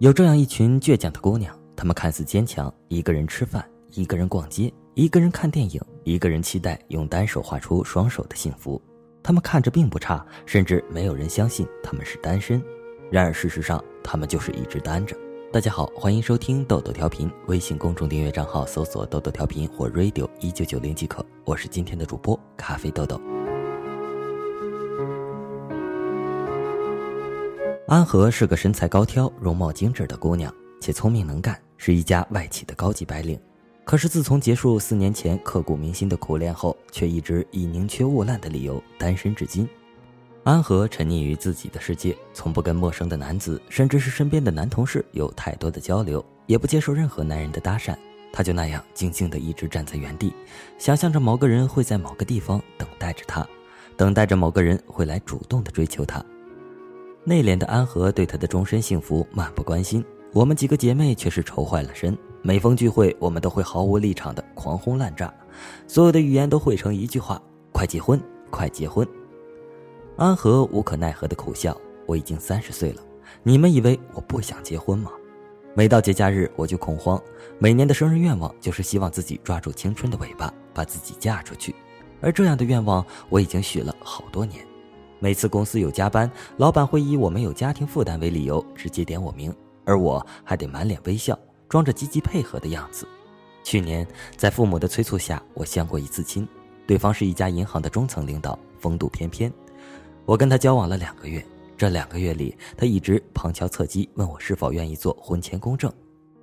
有这样一群倔强的姑娘，她们看似坚强，一个人吃饭，一个人逛街，一个人看电影，一个人期待用单手画出双手的幸福。她们看着并不差，甚至没有人相信她们是单身。然而事实上，她们就是一直单着。大家好，欢迎收听豆豆调频，微信公众订阅账号搜索“豆豆调频”或 “radio 一九九零”即可。我是今天的主播咖啡豆豆。安和是个身材高挑、容貌精致的姑娘，且聪明能干，是一家外企的高级白领。可是自从结束四年前刻骨铭心的苦恋后，却一直以宁缺毋滥的理由单身至今。安和沉溺于自己的世界，从不跟陌生的男子，甚至是身边的男同事有太多的交流，也不接受任何男人的搭讪。她就那样静静地一直站在原地，想象着某个人会在某个地方等待着她，等待着某个人会来主动的追求她。内敛的安和对她的终身幸福漫不关心，我们几个姐妹却是愁坏了身。每逢聚会，我们都会毫无立场的狂轰滥炸，所有的语言都汇成一句话：“快结婚，快结婚。”安和无可奈何的苦笑：“我已经三十岁了，你们以为我不想结婚吗？”每到节假日我就恐慌，每年的生日愿望就是希望自己抓住青春的尾巴，把自己嫁出去，而这样的愿望我已经许了好多年。每次公司有加班，老板会以我们有家庭负担为理由直接点我名，而我还得满脸微笑，装着积极配合的样子。去年在父母的催促下，我相过一次亲，对方是一家银行的中层领导，风度翩翩。我跟他交往了两个月，这两个月里，他一直旁敲侧击问我是否愿意做婚前公证。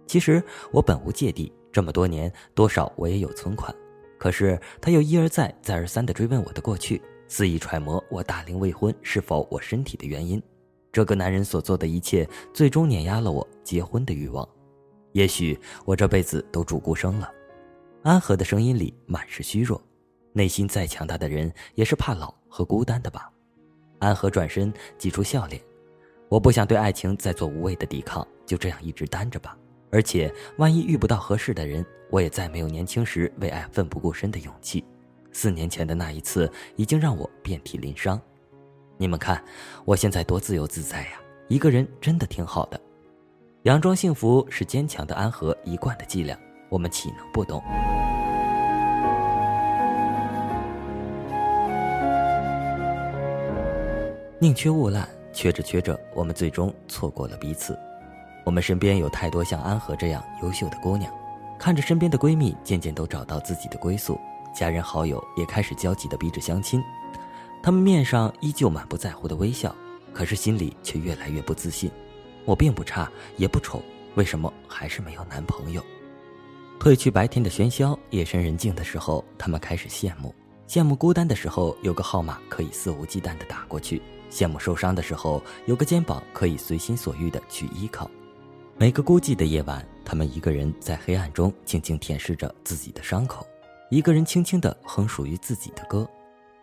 其实我本无芥蒂，这么多年多少我也有存款，可是他又一而再再而三地追问我的过去。肆意揣摩我大龄未婚是否我身体的原因，这个男人所做的一切，最终碾压了我结婚的欲望。也许我这辈子都主孤生了。安和的声音里满是虚弱，内心再强大的人也是怕老和孤单的吧。安和转身挤出笑脸，我不想对爱情再做无谓的抵抗，就这样一直单着吧。而且万一遇不到合适的人，我也再没有年轻时为爱奋不顾身的勇气。四年前的那一次，已经让我遍体鳞伤。你们看，我现在多自由自在呀！一个人真的挺好的。佯装幸福是坚强的安和一贯的伎俩，我们岂能不懂？宁缺毋滥，缺着缺着，我们最终错过了彼此。我们身边有太多像安和这样优秀的姑娘，看着身边的闺蜜渐渐都找到自己的归宿。家人好友也开始焦急地逼着相亲，他们面上依旧满不在乎的微笑，可是心里却越来越不自信。我并不差，也不丑，为什么还是没有男朋友？褪去白天的喧嚣，夜深人静的时候，他们开始羡慕，羡慕孤单的时候有个号码可以肆无忌惮地打过去，羡慕受伤的时候有个肩膀可以随心所欲地去依靠。每个孤寂的夜晚，他们一个人在黑暗中静静舔舐着自己的伤口。一个人轻轻地哼属于自己的歌，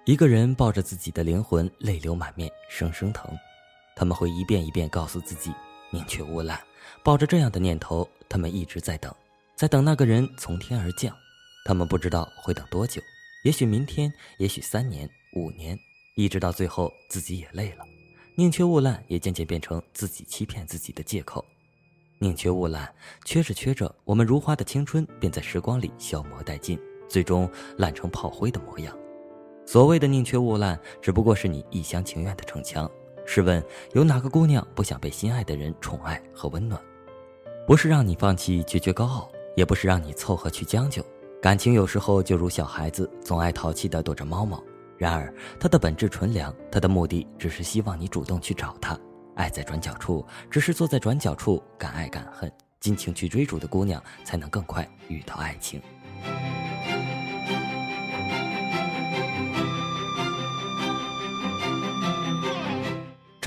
一个人抱着自己的灵魂，泪流满面，声声疼。他们会一遍一遍告诉自己，宁缺毋滥。抱着这样的念头，他们一直在等，在等那个人从天而降。他们不知道会等多久，也许明天，也许三年、五年，一直到最后自己也累了。宁缺毋滥也渐渐变成自己欺骗自己的借口。宁缺毋滥，缺着缺着，我们如花的青春便在时光里消磨殆尽。最终烂成炮灰的模样。所谓的宁缺毋滥，只不过是你一厢情愿的逞强。试问，有哪个姑娘不想被心爱的人宠爱和温暖？不是让你放弃决绝高傲，也不是让你凑合去将就。感情有时候就如小孩子，总爱淘气的躲着猫猫。然而，它的本质纯良，它的目的只是希望你主动去找它。爱在转角处，只是坐在转角处敢爱敢恨，尽情去追逐的姑娘，才能更快遇到爱情。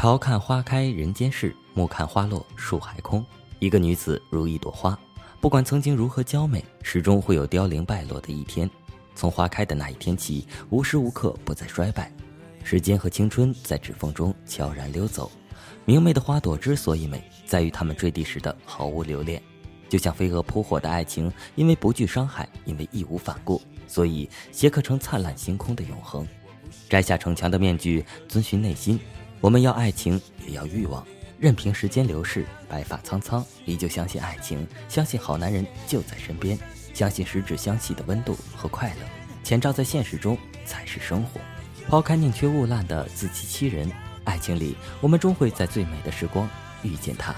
朝看花开人间事，暮看花落树还空。一个女子如一朵花，不管曾经如何娇美，始终会有凋零败落的一天。从花开的那一天起，无时无刻不在衰败。时间和青春在指缝中悄然溜走。明媚的花朵之所以美，在于它们坠地时的毫无留恋。就像飞蛾扑火的爱情，因为不惧伤害，因为义无反顾，所以斜刻成灿烂星空的永恒。摘下逞强的面具，遵循内心。我们要爱情，也要欲望，任凭时间流逝，白发苍苍，依旧相信爱情，相信好男人就在身边，相信十指相系的温度和快乐，前照在现实中才是生活。抛开宁缺毋滥的自欺欺人，爱情里我们终会在最美的时光遇见他。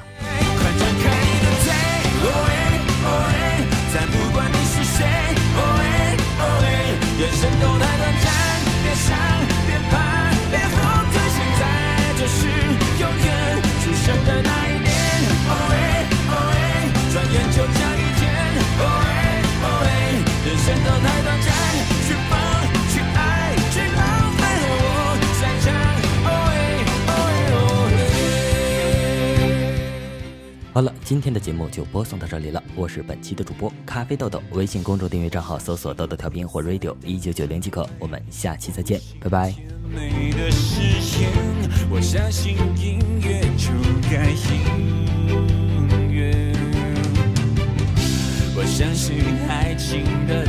好了，今天的节目就播送到这里了。我是本期的主播咖啡豆豆，微信公众订阅账号搜索“豆豆调频”或 “radio 一九九零”即可。我们下期再见，拜拜。我相信爱情的。